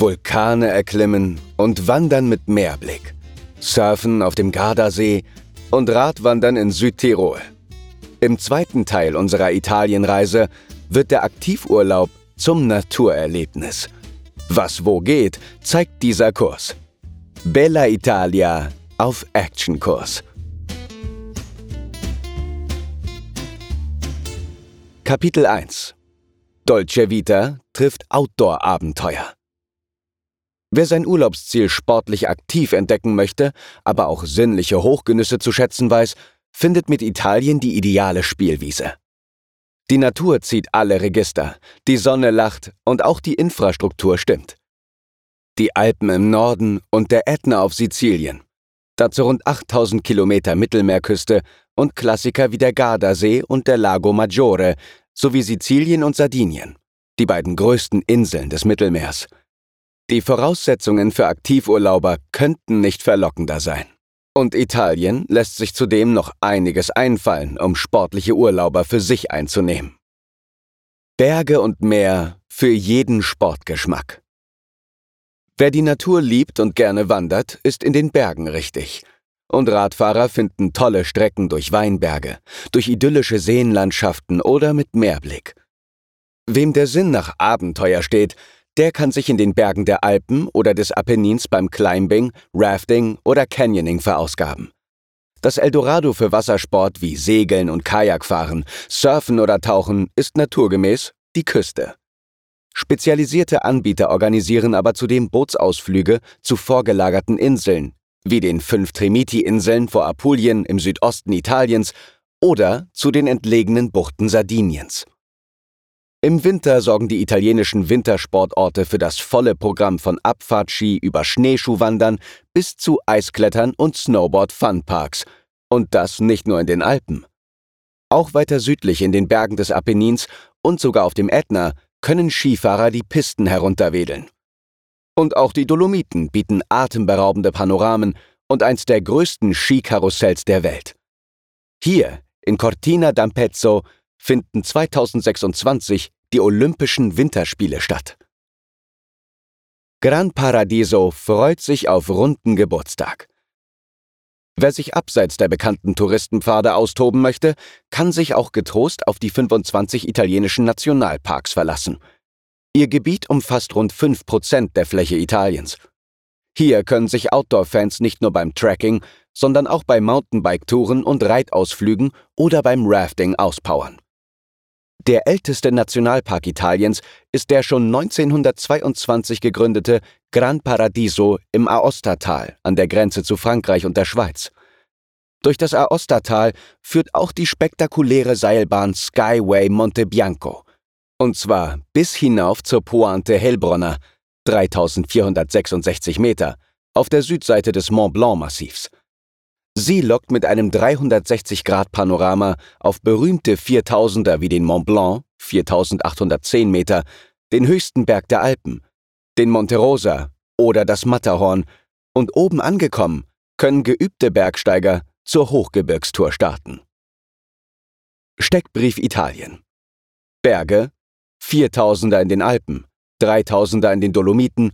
Vulkane erklimmen und wandern mit Meerblick, surfen auf dem Gardasee und Radwandern in Südtirol. Im zweiten Teil unserer Italienreise wird der Aktivurlaub zum Naturerlebnis. Was wo geht, zeigt dieser Kurs. Bella Italia auf Actionkurs. Kapitel 1 Dolce Vita trifft Outdoor-Abenteuer. Wer sein Urlaubsziel sportlich aktiv entdecken möchte, aber auch sinnliche Hochgenüsse zu schätzen weiß, findet mit Italien die ideale Spielwiese. Die Natur zieht alle Register, die Sonne lacht und auch die Infrastruktur stimmt. Die Alpen im Norden und der Ätna auf Sizilien. Dazu rund 8000 Kilometer Mittelmeerküste und Klassiker wie der Gardasee und der Lago Maggiore sowie Sizilien und Sardinien, die beiden größten Inseln des Mittelmeers. Die Voraussetzungen für Aktivurlauber könnten nicht verlockender sein. Und Italien lässt sich zudem noch einiges einfallen, um sportliche Urlauber für sich einzunehmen. Berge und Meer für jeden Sportgeschmack. Wer die Natur liebt und gerne wandert, ist in den Bergen richtig. Und Radfahrer finden tolle Strecken durch Weinberge, durch idyllische Seenlandschaften oder mit Meerblick. Wem der Sinn nach Abenteuer steht, der kann sich in den Bergen der Alpen oder des Apennins beim Climbing, Rafting oder Canyoning verausgaben. Das Eldorado für Wassersport wie Segeln und Kajakfahren, Surfen oder Tauchen ist naturgemäß die Küste. Spezialisierte Anbieter organisieren aber zudem Bootsausflüge zu vorgelagerten Inseln, wie den fünf Tremiti-Inseln vor Apulien im Südosten Italiens oder zu den entlegenen Buchten Sardiniens. Im Winter sorgen die italienischen Wintersportorte für das volle Programm von Abfahrtski über Schneeschuhwandern bis zu Eisklettern und Snowboard-Funparks. Und das nicht nur in den Alpen. Auch weiter südlich in den Bergen des Apennins und sogar auf dem Ätna können Skifahrer die Pisten herunterwedeln. Und auch die Dolomiten bieten atemberaubende Panoramen und eins der größten Skikarussells der Welt. Hier, in Cortina d'Ampezzo, finden 2026 die Olympischen Winterspiele statt. Gran Paradiso freut sich auf runden Geburtstag. Wer sich abseits der bekannten Touristenpfade austoben möchte, kann sich auch getrost auf die 25 italienischen Nationalparks verlassen. Ihr Gebiet umfasst rund 5% der Fläche Italiens. Hier können sich Outdoor-Fans nicht nur beim Trekking, sondern auch bei Mountainbike-Touren und Reitausflügen oder beim Rafting auspowern. Der älteste Nationalpark Italiens ist der schon 1922 gegründete Gran Paradiso im Aostatal an der Grenze zu Frankreich und der Schweiz. Durch das Aostatal führt auch die spektakuläre Seilbahn Skyway Monte Bianco. Und zwar bis hinauf zur Pointe Hellbronner, 3466 Meter, auf der Südseite des Mont Blanc Massivs. Sie lockt mit einem 360-Grad-Panorama auf berühmte 4000er wie den Mont Blanc, 4810 Meter, den höchsten Berg der Alpen, den Monte Rosa oder das Matterhorn und oben angekommen können geübte Bergsteiger zur Hochgebirgstour starten. Steckbrief Italien. Berge, 4000er in den Alpen, 3000er in den Dolomiten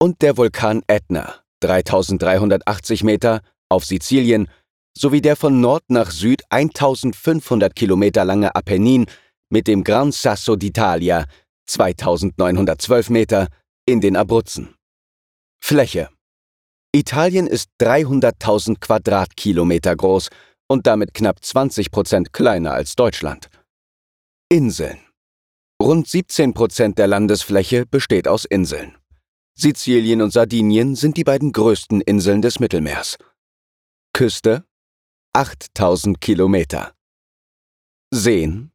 und der Vulkan Ätna, 3380 Meter, auf Sizilien sowie der von Nord nach Süd 1500 Kilometer lange Apennin mit dem Gran Sasso d'Italia 2912 Meter in den Abruzzen. Fläche Italien ist 300.000 Quadratkilometer groß und damit knapp 20 Prozent kleiner als Deutschland. Inseln Rund 17 Prozent der Landesfläche besteht aus Inseln. Sizilien und Sardinien sind die beiden größten Inseln des Mittelmeers. Küste 8000 Kilometer. Seen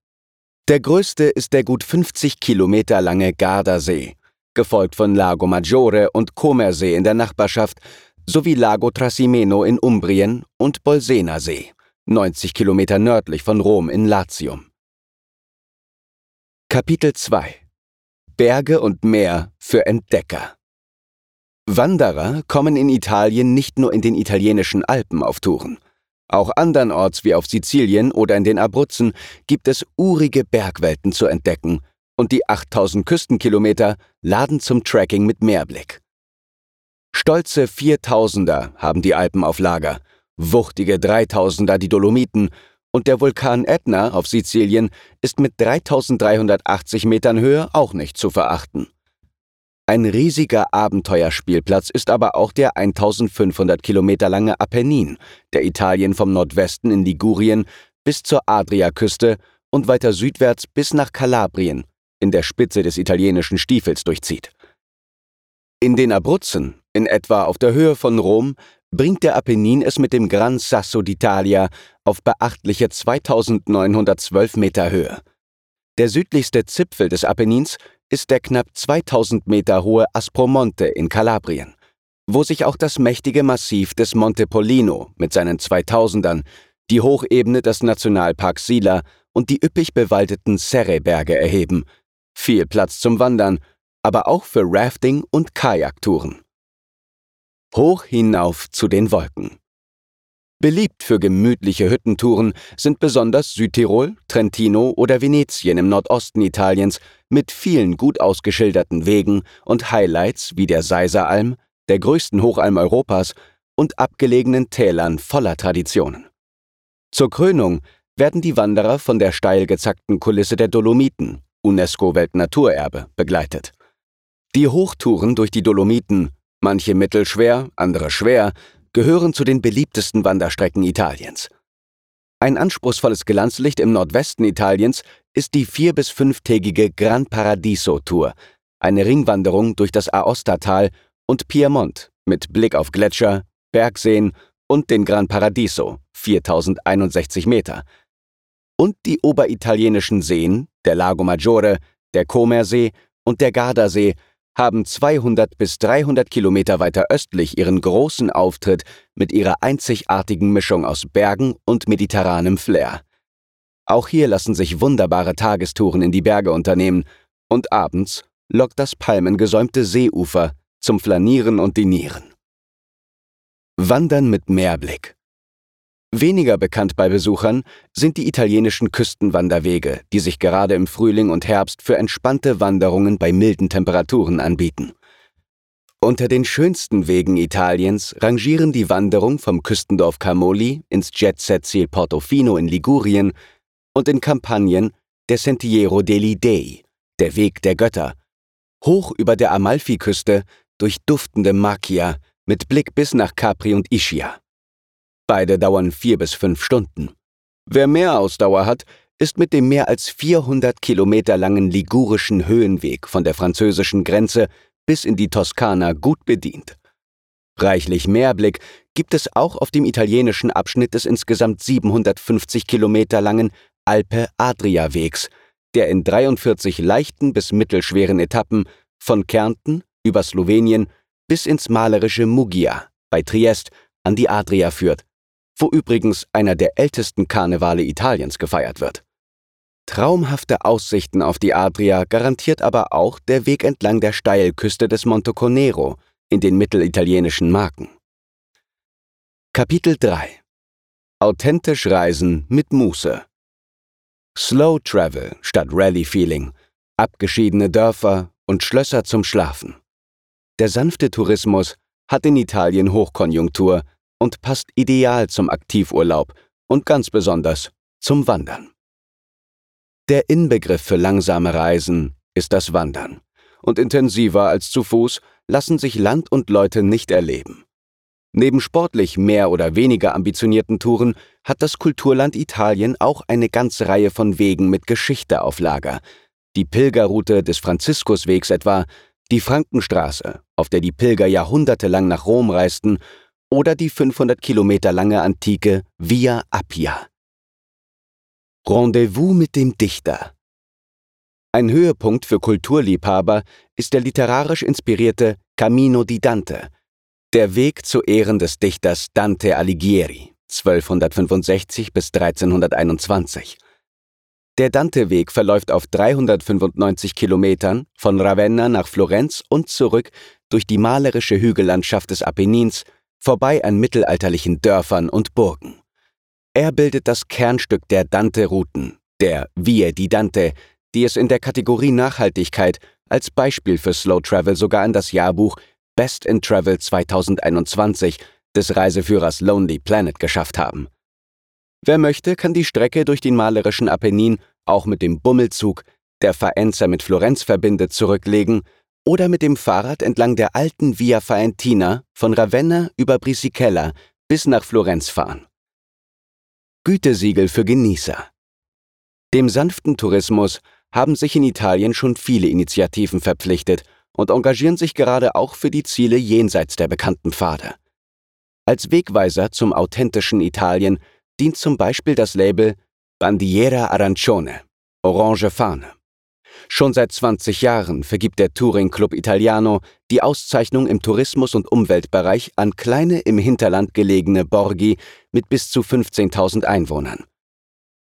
Der größte ist der gut 50 Kilometer lange Gardasee, gefolgt von Lago Maggiore und Comersee in der Nachbarschaft sowie Lago Trasimeno in Umbrien und Bolsena See, 90 Kilometer nördlich von Rom in Latium. Kapitel 2 Berge und Meer für Entdecker Wanderer kommen in Italien nicht nur in den italienischen Alpen auf Touren. Auch andernorts wie auf Sizilien oder in den Abruzzen gibt es urige Bergwelten zu entdecken und die 8000 Küstenkilometer laden zum Tracking mit Meerblick. Stolze 4000er haben die Alpen auf Lager, wuchtige 3000er die Dolomiten und der Vulkan Ätna auf Sizilien ist mit 3380 Metern Höhe auch nicht zu verachten. Ein riesiger Abenteuerspielplatz ist aber auch der 1500 Kilometer lange Apennin, der Italien vom Nordwesten in Ligurien bis zur Adriaküste und weiter südwärts bis nach Kalabrien in der Spitze des italienischen Stiefels durchzieht. In den Abruzzen, in etwa auf der Höhe von Rom, bringt der Apennin es mit dem Gran Sasso d'Italia auf beachtliche 2912 Meter Höhe. Der südlichste Zipfel des Apennins ist der knapp 2000 Meter hohe Aspromonte in Kalabrien, wo sich auch das mächtige Massiv des Monte Pollino mit seinen 2000ern, die Hochebene des Nationalparks Sila und die üppig bewaldeten Serre-Berge erheben. Viel Platz zum Wandern, aber auch für Rafting und Kajaktouren. Hoch hinauf zu den Wolken. Beliebt für gemütliche Hüttentouren sind besonders Südtirol, Trentino oder Venetien im Nordosten Italiens mit vielen gut ausgeschilderten Wegen und Highlights wie der Seiseralm, der größten Hochalm Europas und abgelegenen Tälern voller Traditionen. Zur Krönung werden die Wanderer von der steil gezackten Kulisse der Dolomiten, UNESCO-Weltnaturerbe, begleitet. Die Hochtouren durch die Dolomiten, manche mittelschwer, andere schwer, gehören zu den beliebtesten Wanderstrecken Italiens. Ein anspruchsvolles Glanzlicht im Nordwesten Italiens ist die vier- bis fünftägige Gran Paradiso Tour, eine Ringwanderung durch das Aostatal und Piemont mit Blick auf Gletscher, Bergseen und den Gran Paradiso, 4061 Meter. Und die oberitalienischen Seen, der Lago Maggiore, der Comersee und der Gardasee haben 200 bis 300 Kilometer weiter östlich ihren großen Auftritt mit ihrer einzigartigen Mischung aus Bergen und mediterranem Flair. Auch hier lassen sich wunderbare Tagestouren in die Berge unternehmen und abends lockt das palmengesäumte Seeufer zum Flanieren und Dinieren. Wandern mit Meerblick Weniger bekannt bei Besuchern sind die italienischen Küstenwanderwege, die sich gerade im Frühling und Herbst für entspannte Wanderungen bei milden Temperaturen anbieten. Unter den schönsten Wegen Italiens rangieren die Wanderung vom Küstendorf Camoli ins Jet-Set-Ziel Portofino in Ligurien und in Kampagnen der Sentiero degli Dei, der Weg der Götter, hoch über der Amalfiküste durch duftende Macchia mit Blick bis nach Capri und Ischia. Beide dauern vier bis fünf Stunden. Wer mehr Ausdauer hat, ist mit dem mehr als 400 Kilometer langen ligurischen Höhenweg von der französischen Grenze bis in die Toskana gut bedient. Reichlich Mehrblick gibt es auch auf dem italienischen Abschnitt des insgesamt 750 Kilometer langen Alpe-Adria-Wegs, der in 43 leichten bis mittelschweren Etappen von Kärnten über Slowenien bis ins malerische Muggia bei Triest an die Adria führt wo übrigens einer der ältesten Karnevale Italiens gefeiert wird. Traumhafte Aussichten auf die Adria garantiert aber auch der Weg entlang der Steilküste des Monte Conero in den mittelitalienischen Marken. Kapitel 3 Authentisch Reisen mit Muße Slow Travel statt Rally Feeling, abgeschiedene Dörfer und Schlösser zum Schlafen. Der sanfte Tourismus hat in Italien Hochkonjunktur und passt ideal zum Aktivurlaub und ganz besonders zum Wandern. Der Inbegriff für langsame Reisen ist das Wandern, und intensiver als zu Fuß lassen sich Land und Leute nicht erleben. Neben sportlich mehr oder weniger ambitionierten Touren hat das Kulturland Italien auch eine ganze Reihe von Wegen mit Geschichte auf Lager. Die Pilgerroute des Franziskuswegs etwa, die Frankenstraße, auf der die Pilger jahrhundertelang nach Rom reisten, oder die 500 Kilometer lange antike Via Appia. Rendezvous mit dem Dichter. Ein Höhepunkt für Kulturliebhaber ist der literarisch inspirierte Camino di Dante, der Weg zu Ehren des Dichters Dante Alighieri, 1265 bis 1321. Der Dante-Weg verläuft auf 395 Kilometern von Ravenna nach Florenz und zurück durch die malerische Hügellandschaft des Apennins vorbei an mittelalterlichen Dörfern und Burgen. Er bildet das Kernstück der Dante-Routen, der Vie di Dante, die es in der Kategorie Nachhaltigkeit als Beispiel für Slow Travel sogar in das Jahrbuch Best in Travel 2021 des Reiseführers Lonely Planet geschafft haben. Wer möchte, kann die Strecke durch den malerischen Apennin auch mit dem Bummelzug, der Faenza mit Florenz verbindet, zurücklegen oder mit dem Fahrrad entlang der alten Via Faentina von Ravenna über Brisichella bis nach Florenz fahren. Gütesiegel für Genießer. Dem sanften Tourismus haben sich in Italien schon viele Initiativen verpflichtet und engagieren sich gerade auch für die Ziele jenseits der bekannten Pfade. Als Wegweiser zum authentischen Italien dient zum Beispiel das Label Bandiera Arancione, Orange Fahne. Schon seit 20 Jahren vergibt der Touring Club Italiano die Auszeichnung im Tourismus- und Umweltbereich an kleine im Hinterland gelegene Borghi mit bis zu 15.000 Einwohnern.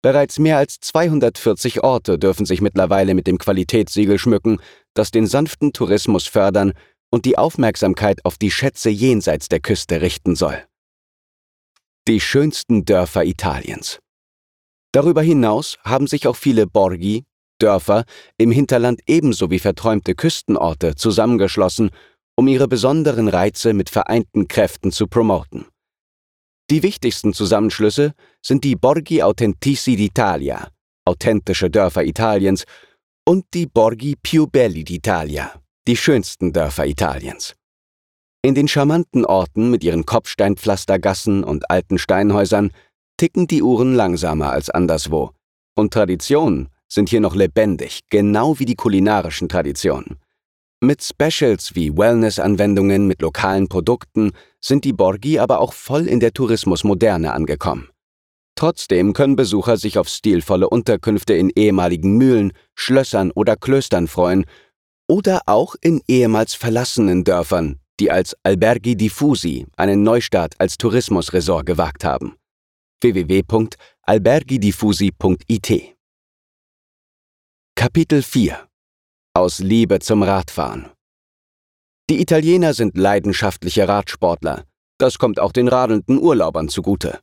Bereits mehr als 240 Orte dürfen sich mittlerweile mit dem Qualitätssiegel schmücken, das den sanften Tourismus fördern und die Aufmerksamkeit auf die Schätze jenseits der Küste richten soll. Die schönsten Dörfer Italiens. Darüber hinaus haben sich auch viele Borghi, Dörfer, im Hinterland ebenso wie verträumte Küstenorte zusammengeschlossen, um ihre besonderen Reize mit vereinten Kräften zu promoten. Die wichtigsten Zusammenschlüsse sind die Borghi Authentici d'Italia, authentische Dörfer Italiens, und die Borghi Più Belli d'Italia, die schönsten Dörfer Italiens. In den charmanten Orten mit ihren Kopfsteinpflastergassen und alten Steinhäusern ticken die Uhren langsamer als anderswo. Und Traditionen sind hier noch lebendig, genau wie die kulinarischen Traditionen. Mit Specials wie Wellness-Anwendungen mit lokalen Produkten sind die Borghi aber auch voll in der Tourismusmoderne angekommen. Trotzdem können Besucher sich auf stilvolle Unterkünfte in ehemaligen Mühlen, Schlössern oder Klöstern freuen oder auch in ehemals verlassenen Dörfern, die als Alberghi Diffusi einen Neustart als Tourismusresort gewagt haben. www.alberghidiffusi.it Kapitel 4 aus Liebe zum Radfahren. Die Italiener sind leidenschaftliche Radsportler. Das kommt auch den radelnden Urlaubern zugute.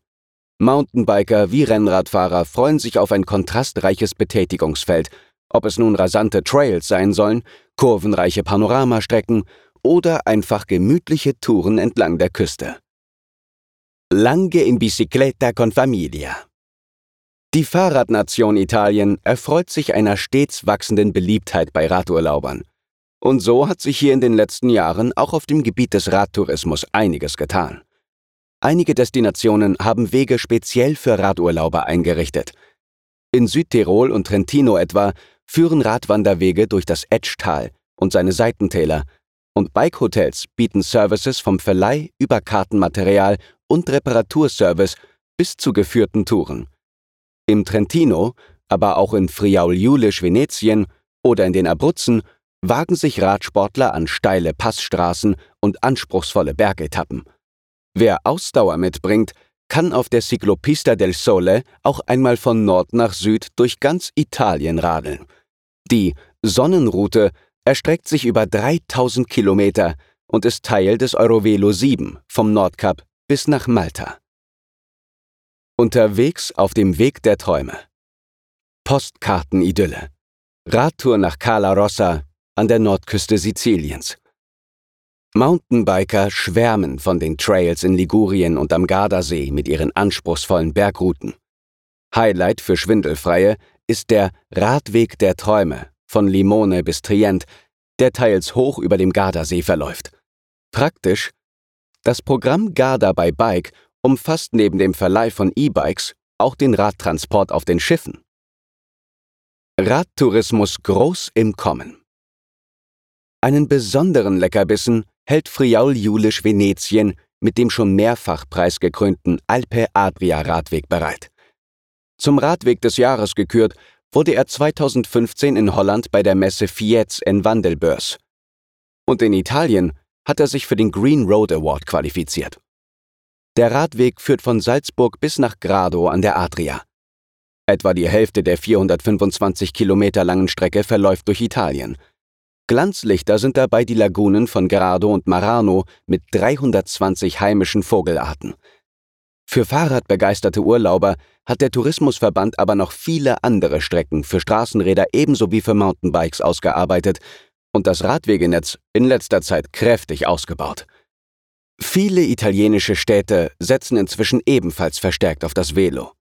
Mountainbiker wie Rennradfahrer freuen sich auf ein kontrastreiches Betätigungsfeld, ob es nun rasante Trails sein sollen, kurvenreiche Panoramastrecken oder einfach gemütliche Touren entlang der Küste. Lange in Bicicletta con Familia. Die Fahrradnation Italien erfreut sich einer stets wachsenden Beliebtheit bei Radurlaubern. Und so hat sich hier in den letzten Jahren auch auf dem Gebiet des Radtourismus einiges getan. Einige Destinationen haben Wege speziell für Radurlauber eingerichtet. In Südtirol und Trentino etwa führen Radwanderwege durch das Etschtal und seine Seitentäler, und Bikehotels bieten Services vom Verleih über Kartenmaterial und Reparaturservice bis zu geführten Touren. Im Trentino, aber auch in Friaul-Julisch-Venetien oder in den Abruzzen wagen sich Radsportler an steile Passstraßen und anspruchsvolle Bergetappen. Wer Ausdauer mitbringt, kann auf der Ciclopista del Sole auch einmal von Nord nach Süd durch ganz Italien radeln. Die Sonnenroute erstreckt sich über 3000 Kilometer und ist Teil des Eurovelo 7 vom Nordkap bis nach Malta. Unterwegs auf dem Weg der Träume. Postkartenidylle. Radtour nach Cala Rossa an der Nordküste Siziliens. Mountainbiker schwärmen von den Trails in Ligurien und am Gardasee mit ihren anspruchsvollen Bergrouten. Highlight für Schwindelfreie ist der Radweg der Träume von Limone bis Trient, der teils hoch über dem Gardasee verläuft. Praktisch, das Programm Garda by Bike umfasst neben dem Verleih von E-Bikes auch den Radtransport auf den Schiffen. Radtourismus groß im Kommen. Einen besonderen Leckerbissen hält Friaul Julisch Venetien mit dem schon mehrfach preisgekrönten Alpe Adria Radweg bereit. Zum Radweg des Jahres gekürt wurde er 2015 in Holland bei der Messe Fietz in Wandelbörs. Und in Italien hat er sich für den Green Road Award qualifiziert. Der Radweg führt von Salzburg bis nach Grado an der Adria. Etwa die Hälfte der 425 Kilometer langen Strecke verläuft durch Italien. Glanzlichter sind dabei die Lagunen von Grado und Marano mit 320 heimischen Vogelarten. Für Fahrradbegeisterte Urlauber hat der Tourismusverband aber noch viele andere Strecken für Straßenräder ebenso wie für Mountainbikes ausgearbeitet und das Radwegenetz in letzter Zeit kräftig ausgebaut. Viele italienische Städte setzen inzwischen ebenfalls verstärkt auf das Velo.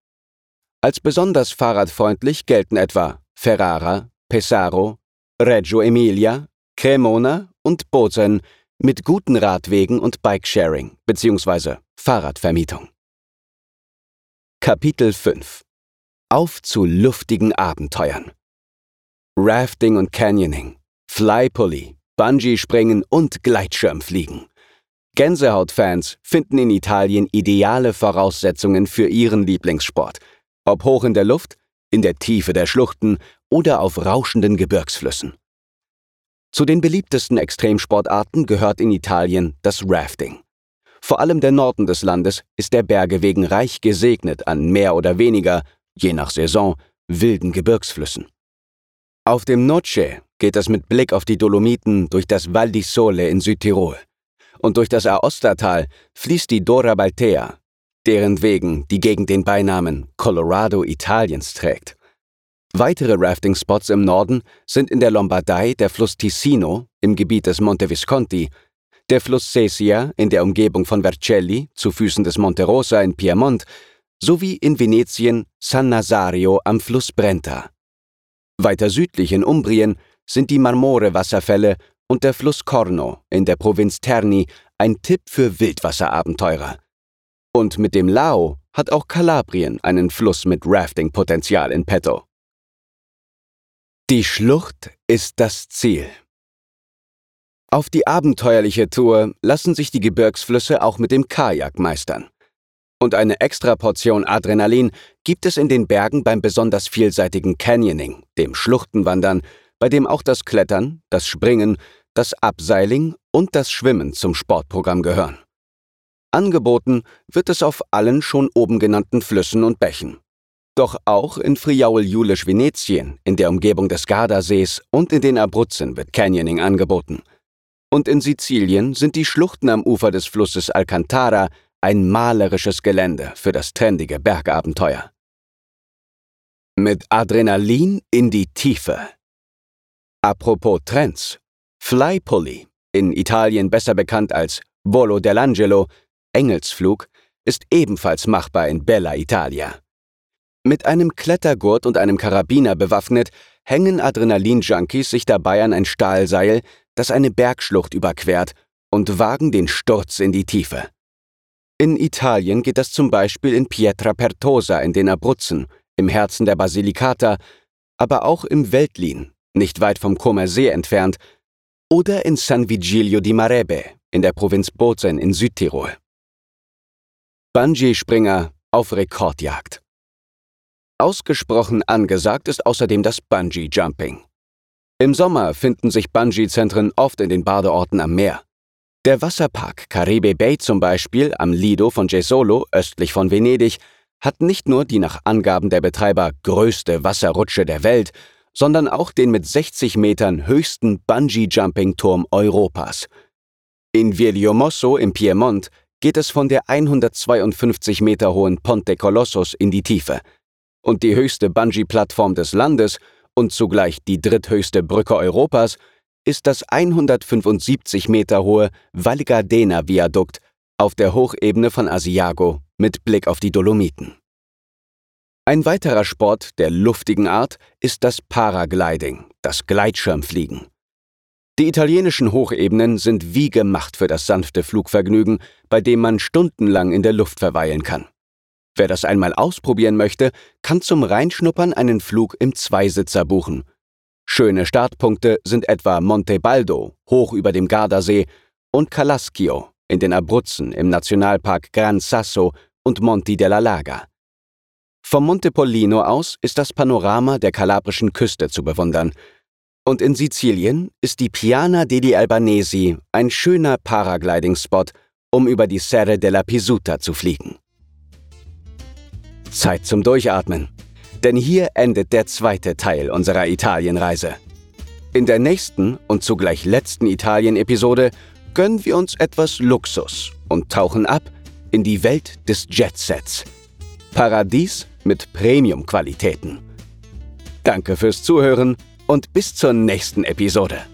Als besonders fahrradfreundlich gelten etwa Ferrara, Pesaro, Reggio Emilia, Cremona und Bozen mit guten Radwegen und Bikesharing bzw. Fahrradvermietung. Kapitel 5 Auf zu luftigen Abenteuern Rafting und Canyoning, Flypully, Bungee-Springen und Gleitschirmfliegen. Gänsehautfans finden in Italien ideale Voraussetzungen für ihren Lieblingssport, ob hoch in der Luft, in der Tiefe der Schluchten oder auf rauschenden Gebirgsflüssen. Zu den beliebtesten Extremsportarten gehört in Italien das Rafting. Vor allem der Norden des Landes ist der Berge wegen reich gesegnet an mehr oder weniger, je nach Saison, wilden Gebirgsflüssen. Auf dem Noce geht es mit Blick auf die Dolomiten durch das Val di Sole in Südtirol. Und durch das Aostatal fließt die Dora Baltea, deren wegen die Gegend den Beinamen Colorado Italiens trägt. Weitere Rafting-Spots im Norden sind in der Lombardei der Fluss Ticino im Gebiet des Monte Visconti der Fluss Sesia in der Umgebung von Vercelli zu Füßen des Monte Rosa in Piemont sowie in Venetien San Nazario am Fluss Brenta. Weiter südlich in Umbrien sind die Marmore-Wasserfälle und der Fluss Corno in der Provinz Terni ein Tipp für Wildwasserabenteurer. Und mit dem Lao hat auch Kalabrien einen Fluss mit Rafting-Potenzial in petto. Die Schlucht ist das Ziel. Auf die abenteuerliche Tour lassen sich die Gebirgsflüsse auch mit dem Kajak meistern. Und eine Extraportion Adrenalin gibt es in den Bergen beim besonders vielseitigen Canyoning, dem Schluchtenwandern, bei dem auch das Klettern, das Springen, das Abseiling und das Schwimmen zum Sportprogramm gehören. Angeboten wird es auf allen schon oben genannten Flüssen und Bächen. Doch auch in Friaul-Julisch-Venetien, in der Umgebung des Gardasees und in den Abruzzen wird Canyoning angeboten – und in Sizilien sind die Schluchten am Ufer des Flusses Alcantara ein malerisches Gelände für das trendige Bergabenteuer. Mit Adrenalin in die Tiefe. Apropos Trends. Flypully, in Italien besser bekannt als Volo dell'Angelo, Engelsflug, ist ebenfalls machbar in Bella Italia. Mit einem Klettergurt und einem Karabiner bewaffnet, hängen Adrenalin-Junkies sich dabei an ein Stahlseil, das eine Bergschlucht überquert, und wagen den Sturz in die Tiefe. In Italien geht das zum Beispiel in Pietra Pertosa in den Abruzzen, im Herzen der Basilicata, aber auch im Veltlin, nicht weit vom Comer See entfernt, oder in San Vigilio di Marebe in der Provinz Bozen in Südtirol. Bungee-Springer auf Rekordjagd. Ausgesprochen angesagt ist außerdem das Bungee-Jumping. Im Sommer finden sich Bungee-Zentren oft in den Badeorten am Meer. Der Wasserpark Caribe Bay zum Beispiel am Lido von Jesolo östlich von Venedig hat nicht nur die nach Angaben der Betreiber größte Wasserrutsche der Welt, sondern auch den mit 60 Metern höchsten Bungee-Jumping-Turm Europas. In Villiomosso im Piemont geht es von der 152 Meter hohen Ponte Colossus in die Tiefe. Und die höchste Bungee-Plattform des Landes und zugleich die dritthöchste Brücke Europas, ist das 175 Meter hohe Val Gardena Viadukt auf der Hochebene von Asiago mit Blick auf die Dolomiten. Ein weiterer Sport der luftigen Art ist das Paragliding, das Gleitschirmfliegen. Die italienischen Hochebenen sind wie gemacht für das sanfte Flugvergnügen, bei dem man stundenlang in der Luft verweilen kann. Wer das einmal ausprobieren möchte, kann zum Reinschnuppern einen Flug im Zweisitzer buchen. Schöne Startpunkte sind etwa Monte Baldo, hoch über dem Gardasee, und Calaschio in den Abruzzen im Nationalpark Gran Sasso und Monti della Laga. Vom Monte Pollino aus ist das Panorama der kalabrischen Küste zu bewundern. Und in Sizilien ist die Piana degli Albanesi ein schöner Paragliding-Spot, um über die Serre della Pisuta zu fliegen. Zeit zum Durchatmen. Denn hier endet der zweite Teil unserer Italienreise. In der nächsten und zugleich letzten Italien-Episode gönnen wir uns etwas Luxus und tauchen ab in die Welt des Jetsets. Paradies mit Premium-Qualitäten. Danke fürs Zuhören und bis zur nächsten Episode.